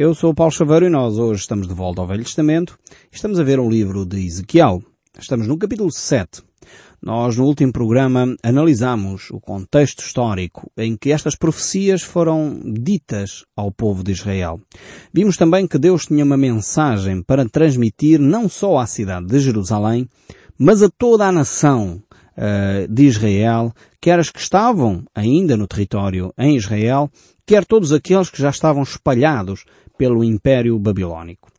Eu sou o Paulo Chaveiro e nós hoje estamos de volta ao Velho Testamento. Estamos a ver um livro de Ezequiel. Estamos no capítulo 7. Nós no último programa analisamos o contexto histórico em que estas profecias foram ditas ao povo de Israel. Vimos também que Deus tinha uma mensagem para transmitir não só à cidade de Jerusalém, mas a toda a nação uh, de Israel, quer as que estavam ainda no território em Israel, quer todos aqueles que já estavam espalhados pelo Império Babilónico.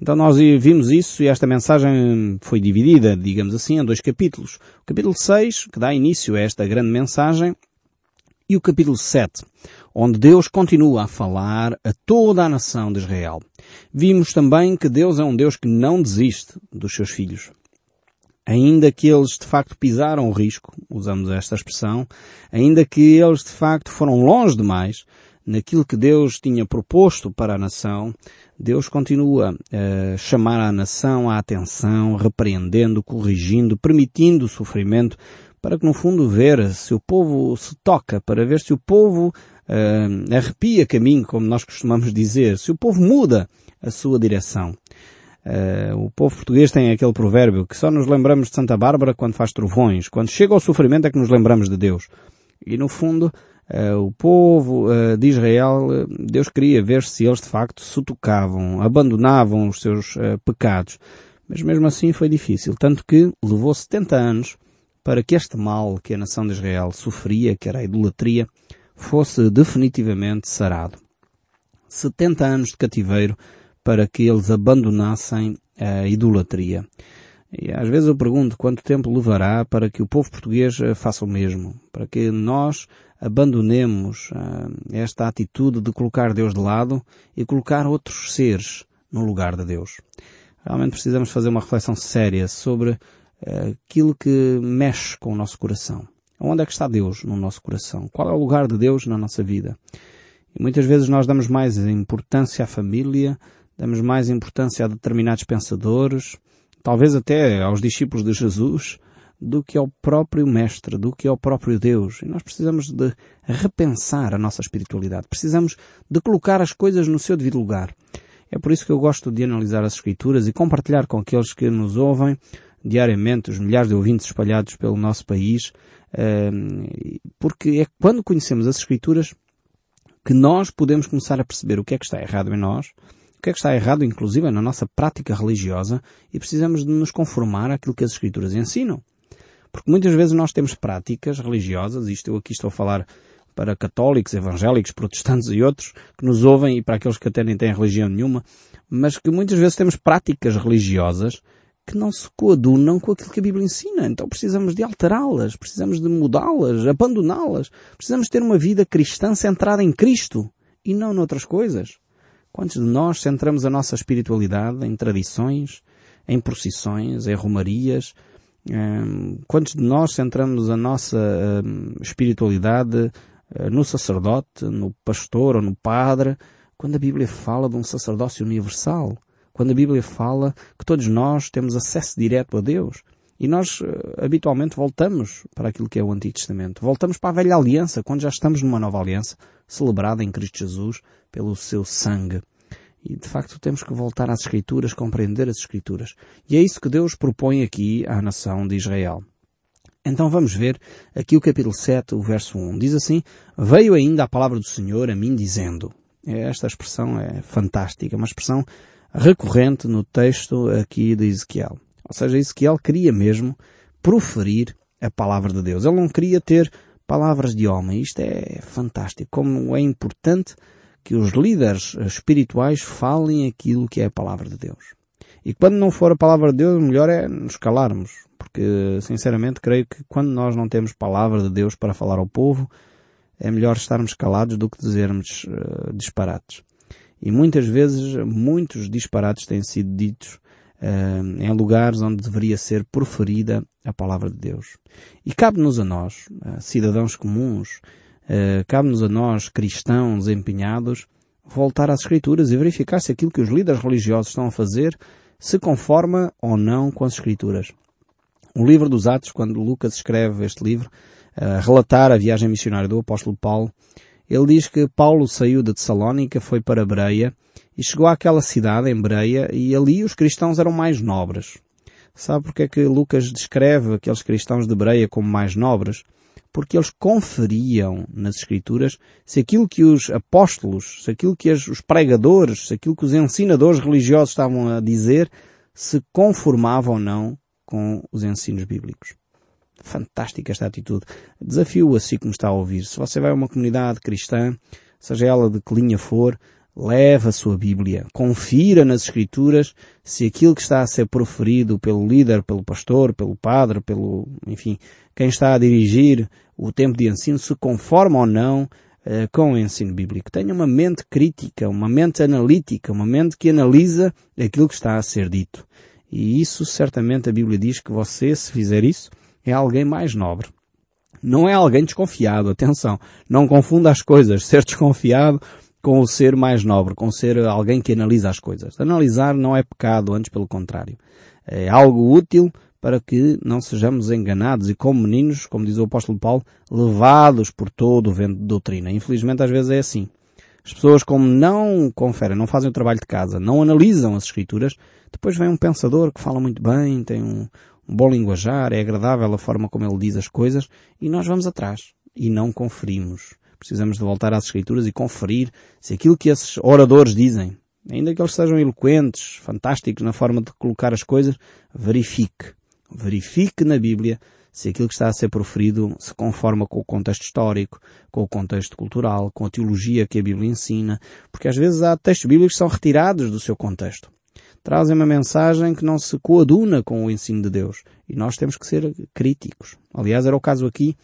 Então nós vimos isso e esta mensagem foi dividida, digamos assim, em dois capítulos. O capítulo 6, que dá início a esta grande mensagem, e o capítulo 7, onde Deus continua a falar a toda a nação de Israel. Vimos também que Deus é um Deus que não desiste dos seus filhos. Ainda que eles de facto pisaram o risco, usamos esta expressão, ainda que eles de facto foram longe demais, naquilo que Deus tinha proposto para a nação, Deus continua a chamar a nação à atenção, repreendendo, corrigindo, permitindo o sofrimento, para que no fundo ver se o povo se toca, para ver se o povo uh, arrepia caminho, como nós costumamos dizer, se o povo muda a sua direção. Uh, o povo português tem aquele provérbio que só nos lembramos de Santa Bárbara quando faz trovões. Quando chega ao sofrimento é que nos lembramos de Deus. E no fundo, o povo uh, de Israel, uh, Deus queria ver se eles de facto se tocavam, abandonavam os seus pecados. Mas mesmo assim foi difícil, tanto que levou 70 anos para que este mal que a nação de Israel sofria, que era a idolatria, fosse definitivamente sarado. 70 anos de cativeiro para que eles abandonassem a idolatria. E às vezes eu pergunto quanto tempo levará para que o povo português faça o mesmo, para que nós abandonemos uh, esta atitude de colocar Deus de lado e colocar outros seres no lugar de Deus. Realmente precisamos fazer uma reflexão séria sobre uh, aquilo que mexe com o nosso coração. Onde é que está Deus no nosso coração? Qual é o lugar de Deus na nossa vida? E muitas vezes nós damos mais importância à família, damos mais importância a determinados pensadores, talvez até aos discípulos de Jesus, do que ao próprio Mestre, do que ao próprio Deus. E nós precisamos de repensar a nossa espiritualidade. Precisamos de colocar as coisas no seu devido lugar. É por isso que eu gosto de analisar as Escrituras e compartilhar com aqueles que nos ouvem diariamente, os milhares de ouvintes espalhados pelo nosso país, ehm, porque é quando conhecemos as Escrituras que nós podemos começar a perceber o que é que está errado em nós, o que é que está errado, inclusive, na nossa prática religiosa, e precisamos de nos conformar àquilo que as Escrituras ensinam. Porque muitas vezes nós temos práticas religiosas, isto eu aqui estou a falar para católicos, evangélicos, protestantes e outros que nos ouvem e para aqueles que até nem têm religião nenhuma, mas que muitas vezes temos práticas religiosas que não se coadunam com aquilo que a Bíblia ensina. Então precisamos de alterá-las, precisamos de mudá-las, abandoná-las. Precisamos ter uma vida cristã centrada em Cristo e não noutras coisas. Quantos de nós centramos a nossa espiritualidade em tradições, em procissões, em romarias, Quantos de nós centramos a nossa espiritualidade eh, no sacerdote, no pastor ou no padre, quando a Bíblia fala de um sacerdócio universal? Quando a Bíblia fala que todos nós temos acesso direto a Deus? E nós eh, habitualmente voltamos para aquilo que é o Antigo Testamento. Voltamos para a velha aliança, quando já estamos numa nova aliança, celebrada em Cristo Jesus pelo seu sangue. E de facto temos que voltar às Escrituras, compreender as Escrituras. E é isso que Deus propõe aqui à nação de Israel. Então vamos ver aqui o capítulo 7, o verso 1. Diz assim, Veio ainda a palavra do Senhor a mim dizendo. Esta expressão é fantástica, uma expressão recorrente no texto aqui de Ezequiel. Ou seja, Ezequiel queria mesmo proferir a palavra de Deus. Ele não queria ter palavras de homem. Isto é fantástico. Como é importante que os líderes espirituais falem aquilo que é a palavra de Deus. E quando não for a palavra de Deus, melhor é nos calarmos, porque sinceramente creio que quando nós não temos palavra de Deus para falar ao povo, é melhor estarmos calados do que dizermos uh, disparates. E muitas vezes muitos disparates têm sido ditos uh, em lugares onde deveria ser proferida a palavra de Deus. E cabe-nos a nós, uh, cidadãos comuns, Cabe-nos a nós, cristãos empenhados, voltar às Escrituras e verificar se aquilo que os líderes religiosos estão a fazer se conforma ou não com as Escrituras. O livro dos Atos, quando Lucas escreve este livro, a uh, relatar a viagem missionária do apóstolo Paulo, Ele diz que Paulo saiu de Tessalónica, foi para Bereia e chegou àquela cidade, em Bereia, e ali os cristãos eram mais nobres. Sabe porque é que Lucas descreve aqueles cristãos de Bereia como mais nobres? Porque eles conferiam nas Escrituras se aquilo que os apóstolos, se aquilo que os pregadores, se aquilo que os ensinadores religiosos estavam a dizer, se conformava ou não com os ensinos bíblicos. Fantástica esta atitude. Desafio a si que me está a ouvir. Se você vai a uma comunidade cristã, seja ela de que linha for, leve a sua Bíblia. Confira nas Escrituras se aquilo que está a ser proferido pelo líder, pelo pastor, pelo padre, pelo, enfim, quem está a dirigir o tempo de ensino se conforma ou não eh, com o ensino bíblico. Tenha uma mente crítica, uma mente analítica, uma mente que analisa aquilo que está a ser dito. E isso certamente a Bíblia diz que você, se fizer isso, é alguém mais nobre. Não é alguém desconfiado, atenção. Não confunda as coisas. Ser desconfiado com o ser mais nobre, com ser alguém que analisa as coisas. Analisar não é pecado, antes pelo contrário. É algo útil para que não sejamos enganados e como meninos, como diz o apóstolo Paulo, levados por todo o vento de doutrina. Infelizmente às vezes é assim. As pessoas como não conferem, não fazem o trabalho de casa, não analisam as escrituras, depois vem um pensador que fala muito bem, tem um, um bom linguajar, é agradável a forma como ele diz as coisas, e nós vamos atrás e não conferimos. Precisamos de voltar às escrituras e conferir se aquilo que esses oradores dizem, ainda que eles sejam eloquentes, fantásticos na forma de colocar as coisas, verifique. Verifique na Bíblia se aquilo que está a ser proferido se conforma com o contexto histórico, com o contexto cultural, com a teologia que a Bíblia ensina, porque às vezes há textos bíblicos que são retirados do seu contexto trazem uma mensagem que não se coaduna com o ensino de Deus. E nós temos que ser críticos. Aliás, era o caso aqui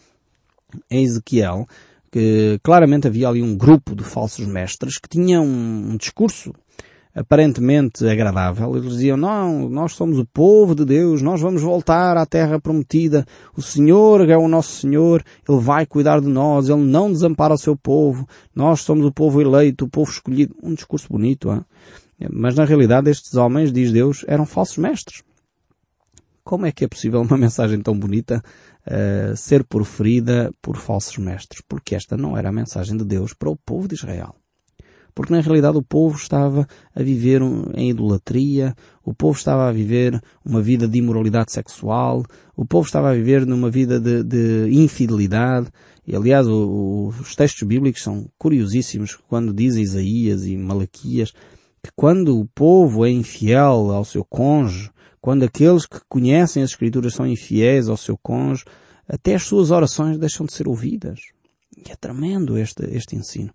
em Ezequiel, que claramente havia ali um grupo de falsos mestres que tinham um, discurso aparentemente agradável. Eles diziam, não, nós somos o povo de Deus, nós vamos voltar à terra prometida, o Senhor é o nosso Senhor, Ele vai cuidar de nós, Ele não desampara o seu povo, nós somos o povo eleito, o povo escolhido. Um discurso bonito, hein? Mas na realidade estes homens, diz Deus, eram falsos mestres. Como é que é possível uma mensagem tão bonita uh, ser proferida por falsos mestres? Porque esta não era a mensagem de Deus para o povo de Israel. Porque na realidade o povo estava a viver em idolatria, o povo estava a viver uma vida de imoralidade sexual, o povo estava a viver numa vida de, de infidelidade. E aliás, o, os textos bíblicos são curiosíssimos quando diz Isaías e Malaquias que quando o povo é infiel ao seu cônjuge, quando aqueles que conhecem as Escrituras são infiéis ao seu cônjuge, até as suas orações deixam de ser ouvidas. E é tremendo este, este ensino.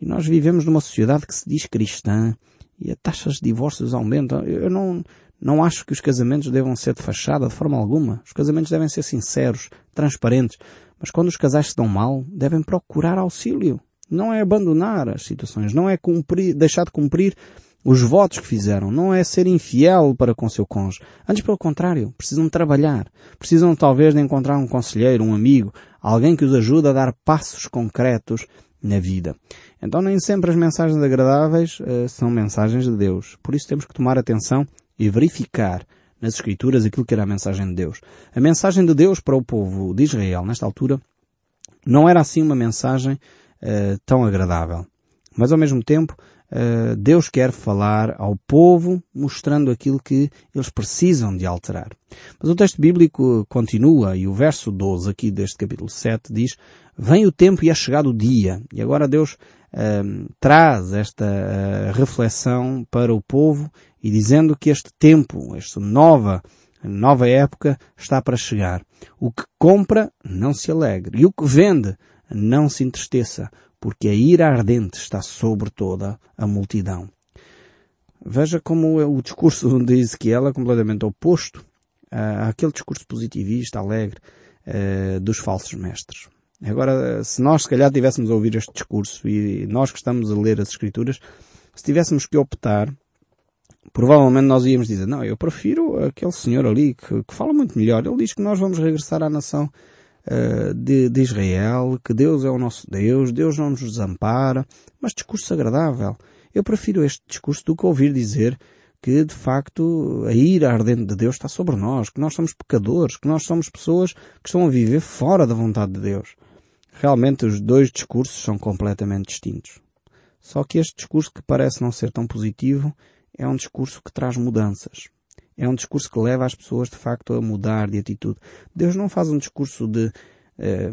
E nós vivemos numa sociedade que se diz cristã e as taxas de divórcios aumentam. Eu não, não acho que os casamentos devam ser de fachada de forma alguma. Os casamentos devem ser sinceros, transparentes. Mas quando os casais se dão mal, devem procurar auxílio. Não é abandonar as situações, não é cumprir, deixar de cumprir os votos que fizeram, não é ser infiel para com seu cônjuge. Antes pelo contrário, precisam trabalhar. Precisam talvez de encontrar um conselheiro, um amigo, alguém que os ajude a dar passos concretos na vida. Então nem sempre as mensagens agradáveis uh, são mensagens de Deus. Por isso temos que tomar atenção e verificar nas Escrituras aquilo que era a mensagem de Deus. A mensagem de Deus para o povo de Israel, nesta altura, não era assim uma mensagem uh, tão agradável. Mas ao mesmo tempo, uh, Deus quer falar ao povo mostrando aquilo que eles precisam de alterar. Mas o texto bíblico continua e o verso 12 aqui deste capítulo 7 diz Vem o tempo e é chegado o dia. E agora Deus uh, traz esta uh, reflexão para o povo e dizendo que este tempo, esta nova nova época está para chegar. O que compra não se alegre e o que vende não se entristeça, porque a ira ardente está sobre toda a multidão. Veja como o discurso de Ezequiel é completamente oposto àquele discurso positivista, alegre, uh, dos falsos mestres. Agora, se nós se calhar tivéssemos a ouvir este discurso e nós que estamos a ler as Escrituras, se tivéssemos que optar, provavelmente nós íamos dizer, não, eu prefiro aquele senhor ali que, que fala muito melhor. Ele diz que nós vamos regressar à nação uh, de, de, Israel, que Deus é o nosso Deus, Deus não nos desampara, mas discurso agradável. Eu prefiro este discurso do que ouvir dizer que de facto a ira ardente de Deus está sobre nós, que nós somos pecadores, que nós somos pessoas que estão a viver fora da vontade de Deus. Realmente os dois discursos são completamente distintos. Só que este discurso que parece não ser tão positivo é um discurso que traz mudanças. É um discurso que leva as pessoas de facto a mudar de atitude. Deus não faz um discurso de, eh,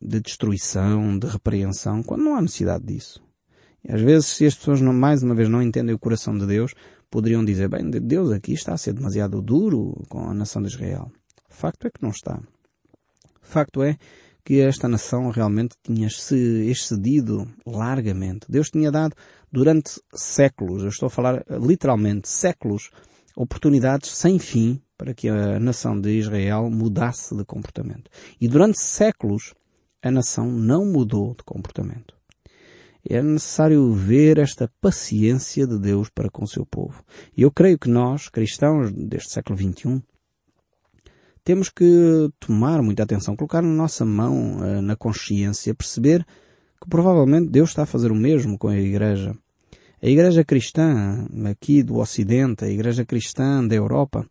de destruição, de repreensão, quando não há necessidade disso. E às vezes, se as pessoas não, mais uma vez não entendem o coração de Deus, poderiam dizer, bem, Deus aqui está a ser demasiado duro com a nação de Israel. Facto é que não está. Facto é que esta nação realmente tinha se excedido largamente. Deus tinha dado durante séculos, eu estou a falar literalmente séculos, oportunidades sem fim para que a nação de Israel mudasse de comportamento. E durante séculos a nação não mudou de comportamento. É necessário ver esta paciência de Deus para com o seu povo. E eu creio que nós, cristãos deste século XXI, temos que tomar muita atenção, colocar na nossa mão, uh, na consciência, perceber que provavelmente Deus está a fazer o mesmo com a Igreja. A Igreja cristã aqui do Ocidente, a Igreja cristã da Europa,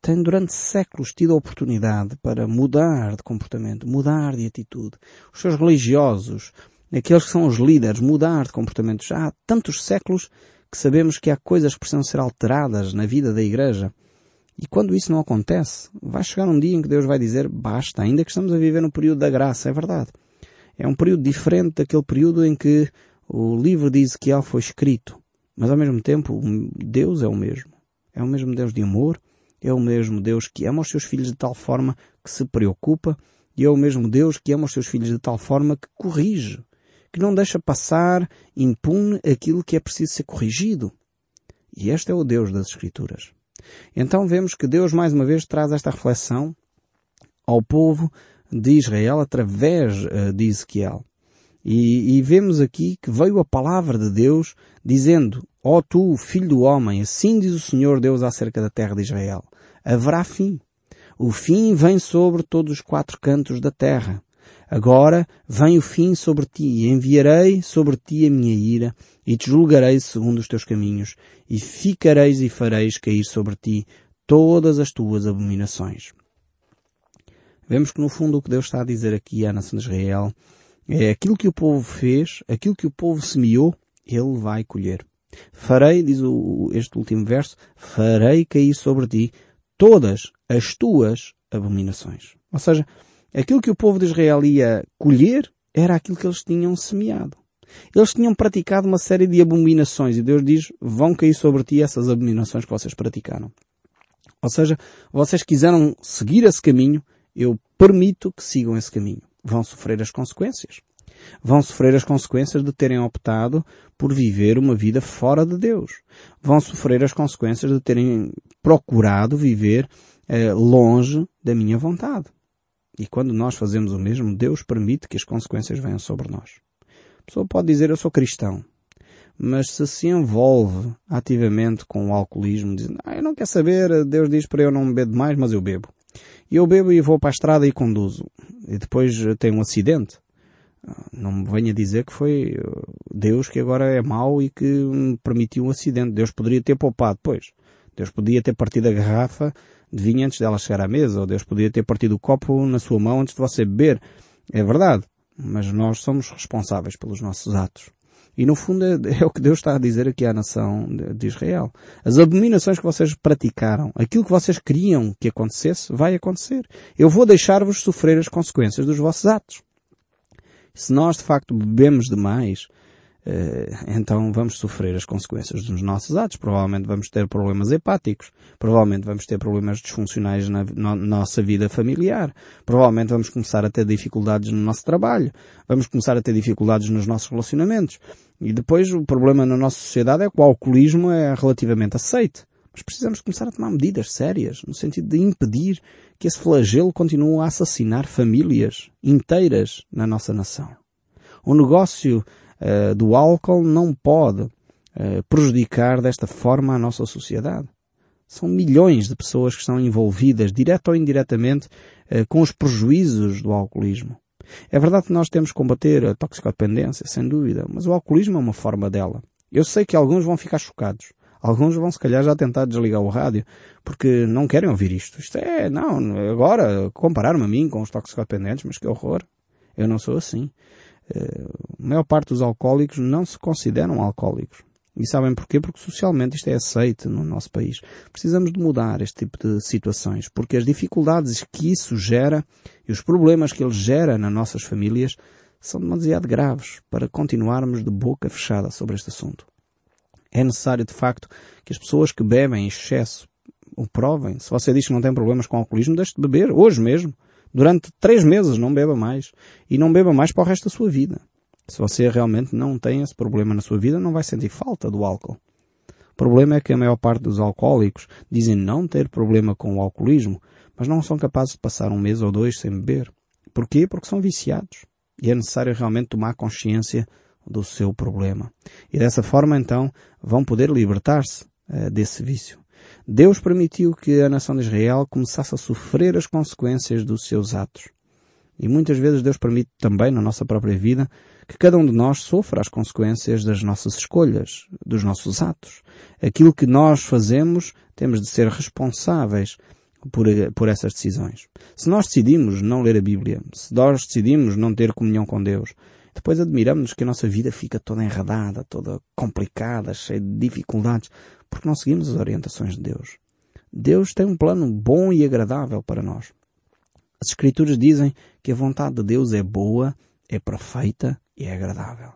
tem durante séculos tido a oportunidade para mudar de comportamento, mudar de atitude. Os seus religiosos, aqueles que são os líderes, mudar de comportamento. Já há tantos séculos que sabemos que há coisas que precisam ser alteradas na vida da Igreja. E quando isso não acontece, vai chegar um dia em que Deus vai dizer basta, ainda que estamos a viver no período da graça, é verdade. É um período diferente daquele período em que o livro de Ezequiel foi escrito. Mas ao mesmo tempo, Deus é o mesmo. É o mesmo Deus de amor, é o mesmo Deus que ama os seus filhos de tal forma que se preocupa, e é o mesmo Deus que ama os seus filhos de tal forma que corrige, que não deixa passar impune aquilo que é preciso ser corrigido. E este é o Deus das Escrituras. Então vemos que Deus mais uma vez traz esta reflexão ao povo de Israel através uh, de Ezequiel. E, e, vemos aqui que veio a palavra de Deus dizendo, ó oh, tu, filho do homem, assim diz o Senhor Deus acerca da terra de Israel. Haverá fim. O fim vem sobre todos os quatro cantos da terra. Agora vem o fim sobre ti, e enviarei sobre ti a minha ira, e te julgarei segundo os teus caminhos, e ficareis e fareis cair sobre ti todas as tuas abominações. Vemos que no fundo o que Deus está a dizer aqui à nação de Israel é aquilo que o povo fez, aquilo que o povo semeou, ele vai colher. Farei, diz o, este último verso, farei cair sobre ti todas as tuas abominações. Ou seja, Aquilo que o povo de Israel ia colher era aquilo que eles tinham semeado. Eles tinham praticado uma série de abominações e Deus diz, vão cair sobre ti essas abominações que vocês praticaram. Ou seja, vocês quiseram seguir esse caminho, eu permito que sigam esse caminho. Vão sofrer as consequências. Vão sofrer as consequências de terem optado por viver uma vida fora de Deus. Vão sofrer as consequências de terem procurado viver eh, longe da minha vontade. E quando nós fazemos o mesmo, Deus permite que as consequências venham sobre nós. A pessoa pode dizer eu sou cristão, mas se se envolve ativamente com o alcoolismo, dizendo, ah, eu não quero saber, Deus diz para eu não beber demais, mas eu bebo. Eu bebo e vou para a estrada e conduzo. E depois tenho um acidente. Não me venha dizer que foi Deus que agora é mau e que me permitiu um acidente. Deus poderia ter poupado, pois. Deus podia ter partido a garrafa de vinho antes dela chegar à mesa, ou Deus podia ter partido o copo na sua mão antes de você beber. É verdade. Mas nós somos responsáveis pelos nossos atos. E no fundo é, é, o que Deus está a dizer aqui à nação de, de Israel. As abominações que vocês praticaram, aquilo que vocês queriam que acontecesse, vai acontecer. Eu vou deixar-vos sofrer as consequências dos vossos atos. Se nós de facto bebemos demais, então vamos sofrer as consequências dos nossos atos. Provavelmente vamos ter problemas hepáticos. Provavelmente vamos ter problemas disfuncionais na, na, nossa vida familiar. Provavelmente vamos começar a ter dificuldades no nosso trabalho. Vamos começar a ter dificuldades nos nossos relacionamentos. E depois o problema na nossa sociedade é que o alcoolismo é relativamente aceite. Mas precisamos começar a tomar medidas sérias, no sentido de impedir que esse flagelo continue a assassinar famílias inteiras na nossa nação. O negócio uh, do álcool não pode uh, prejudicar desta forma a nossa sociedade. São milhões de pessoas que estão envolvidas, direto ou indiretamente, uh, com os prejuízos do alcoolismo. É verdade que nós temos que combater a toxicodependência, sem dúvida, mas o alcoolismo é uma forma dela. Eu sei que alguns vão ficar chocados. Alguns vão se calhar já tentar desligar o rádio, porque não querem ouvir isto. Isto é, não, agora, comparar-me a mim com os toxicodependentes, mas que horror. Eu não sou assim. A maior parte dos alcoólicos não se consideram alcoólicos. E sabem porquê? Porque socialmente isto é aceito no nosso país. Precisamos de mudar este tipo de situações, porque as dificuldades que isso gera e os problemas que ele gera nas nossas famílias são demasiado graves para continuarmos de boca fechada sobre este assunto. É necessário, de facto, que as pessoas que bebem em excesso o provem. Se você diz que não tem problemas com alcoolismo, deixe de beber, hoje mesmo. Durante três meses não beba mais. E não beba mais para o resto da sua vida. Se você realmente não tem esse problema na sua vida, não vai sentir falta do álcool. O problema é que a maior parte dos alcoólicos dizem não ter problema com o alcoolismo, mas não são capazes de passar um mês ou dois sem beber. Porquê? Porque são viciados. E é necessário realmente tomar consciência do seu problema. E dessa forma, então, vão poder libertar-se uh, desse vício. Deus permitiu que a nação de Israel começasse a sofrer as consequências dos seus atos. E muitas vezes Deus permite também na nossa própria vida que cada um de nós sofra as consequências das nossas escolhas, dos nossos atos. Aquilo que nós fazemos, temos de ser responsáveis por, por essas decisões. Se nós decidimos não ler a Bíblia, se nós decidimos não ter comunhão com Deus, depois admiramos-nos que a nossa vida fica toda enredada, toda complicada, cheia de dificuldades, porque não seguimos as orientações de Deus. Deus tem um plano bom e agradável para nós. As Escrituras dizem que a vontade de Deus é boa, é perfeita e é agradável.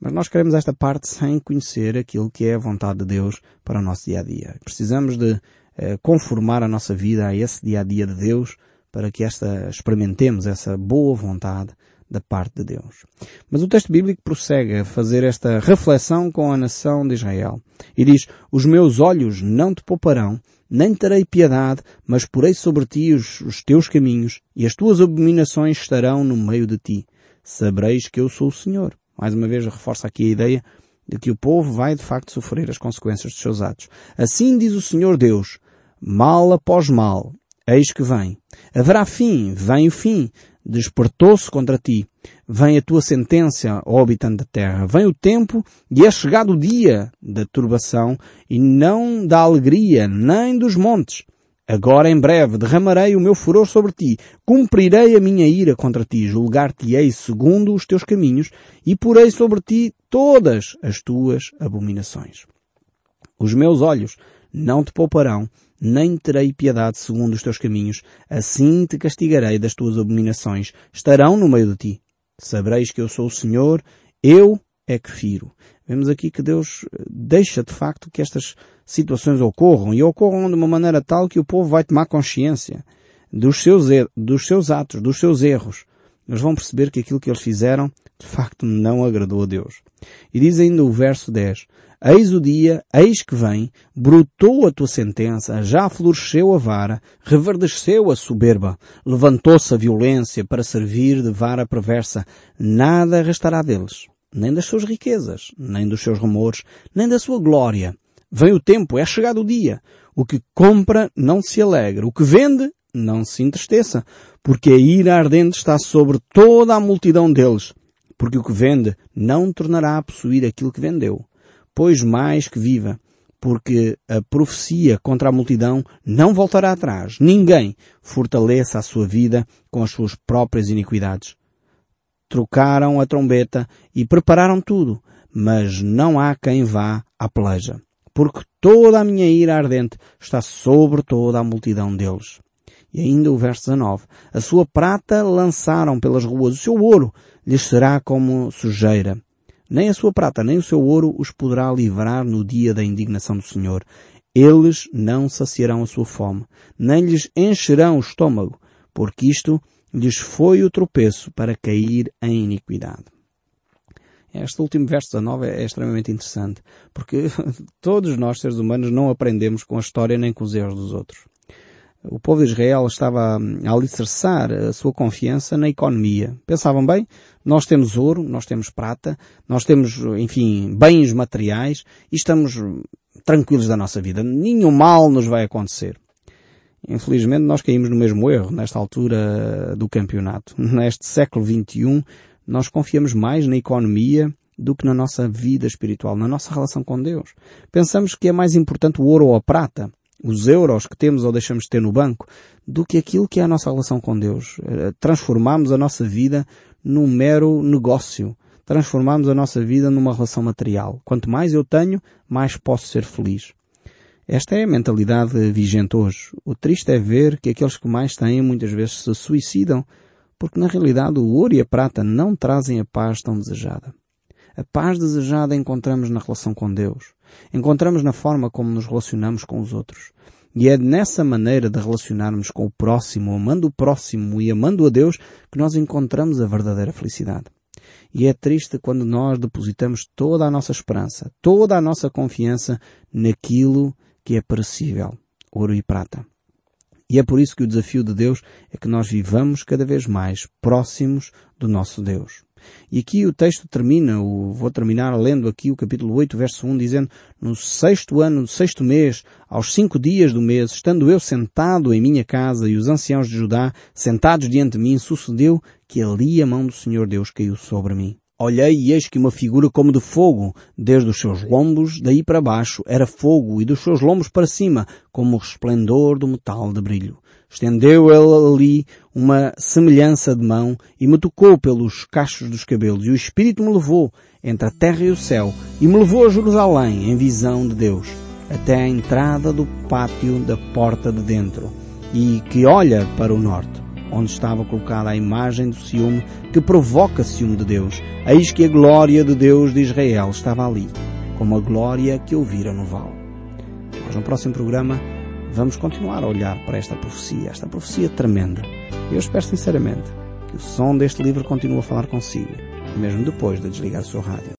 Mas nós queremos esta parte sem conhecer aquilo que é a vontade de Deus para o nosso dia a dia. Precisamos de eh, conformar a nossa vida a esse dia a dia de Deus para que esta experimentemos essa boa vontade da parte de Deus. Mas o texto bíblico prossegue a fazer esta reflexão com a nação de Israel e diz: Os meus olhos não te pouparão, nem terei piedade, mas porei sobre ti os, os teus caminhos e as tuas abominações estarão no meio de ti. Sabreis que eu sou o Senhor. Mais uma vez reforça aqui a ideia de que o povo vai de facto sofrer as consequências dos seus atos. Assim diz o Senhor Deus, mal após mal, eis que vem. Haverá fim, vem o fim, despertou-se contra ti. Vem a tua sentença, ó habitante da terra. Vem o tempo e é chegado o dia da turbação e não da alegria, nem dos montes. Agora em breve derramarei o meu furor sobre ti, cumprirei a minha ira contra ti, julgar-te-ei segundo os teus caminhos e porei sobre ti todas as tuas abominações. Os meus olhos não te pouparão, nem terei piedade segundo os teus caminhos, assim te castigarei das tuas abominações, estarão no meio de ti. Sabereis que eu sou o Senhor, eu é que firo. Vemos aqui que Deus eh, deixa de facto que estas situações ocorram e ocorram de uma maneira tal que o povo vai tomar consciência dos seus, dos seus atos, dos seus erros. Eles vão perceber que aquilo que eles fizeram de facto não agradou a Deus. E diz ainda o verso 10, Eis o dia, eis que vem, brotou a tua sentença, já floresceu a vara, reverdeceu a soberba, levantou-se a violência para servir de vara perversa, nada restará deles, nem das suas riquezas, nem dos seus rumores, nem da sua glória. Vem o tempo, é chegado o dia. O que compra não se alegra, o que vende não se entristeça, porque a ira ardente está sobre toda a multidão deles, porque o que vende não tornará a possuir aquilo que vendeu pois mais que viva, porque a profecia contra a multidão não voltará atrás. Ninguém fortaleça a sua vida com as suas próprias iniquidades. Trocaram a trombeta e prepararam tudo, mas não há quem vá à peleja, porque toda a minha ira ardente está sobre toda a multidão deles. E ainda o verso 19. A sua prata lançaram pelas ruas, o seu ouro lhes será como sujeira. Nem a sua prata, nem o seu ouro os poderá livrar no dia da indignação do Senhor. Eles não saciarão a sua fome, nem lhes encherão o estômago, porque isto lhes foi o tropeço para cair em iniquidade. Este último verso 19 é extremamente interessante, porque todos nós, seres humanos, não aprendemos com a história nem com os erros dos outros. O povo de Israel estava a alicerçar a sua confiança na economia. Pensavam bem, nós temos ouro, nós temos prata, nós temos, enfim, bens materiais e estamos tranquilos da nossa vida. Nenhum mal nos vai acontecer. Infelizmente nós caímos no mesmo erro nesta altura do campeonato. Neste século XXI nós confiamos mais na economia do que na nossa vida espiritual, na nossa relação com Deus. Pensamos que é mais importante o ouro ou a prata os euros que temos ou deixamos de ter no banco, do que aquilo que é a nossa relação com Deus. Eh, transformamos a nossa vida num mero negócio. Transformamos a nossa vida numa relação material. Quanto mais eu tenho, mais posso ser feliz. Esta é a mentalidade vigente hoje. O triste é ver que aqueles que mais têm muitas vezes se suicidam, porque na realidade o ouro e a prata não trazem a paz tão desejada. A paz desejada encontramos na relação com Deus. Encontramos na forma como nos relacionamos com os outros. E é nessa maneira de relacionarmos com o próximo, amando o próximo e amando a Deus, que nós encontramos a verdadeira felicidade. E é triste quando nós depositamos toda a nossa esperança, toda a nossa confiança naquilo que é perecível, ouro e prata. E é por isso que o desafio de Deus é que nós vivamos cada vez mais próximos do nosso Deus. E aqui o texto termina, vou terminar lendo aqui o capítulo 8, verso 1, dizendo, no sexto ano, no sexto mês, aos cinco dias do mês, estando eu sentado em minha casa e os anciãos de Judá sentados diante de mim, sucedeu que ali a mão do Senhor Deus caiu sobre mim. Olhei e eis que uma figura como de fogo, desde os seus lombos, daí para baixo, era fogo, e dos seus lombos para cima, como o resplendor do metal de brilho. Estendeu ele ali uma semelhança de mão e me tocou pelos cachos dos cabelos e o Espírito me levou entre a terra e o céu e me levou a Jerusalém em visão de Deus até a entrada do pátio da porta de dentro e que olha para o norte onde estava colocada a imagem do ciúme que provoca ciúme de Deus. Eis que a glória de Deus de Israel estava ali, como a glória que eu vira no vale. Mas no próximo programa vamos continuar a olhar para esta profecia, esta profecia tremenda. Eu espero sinceramente que o som deste livro continue a falar consigo, mesmo depois de desligar o seu rádio.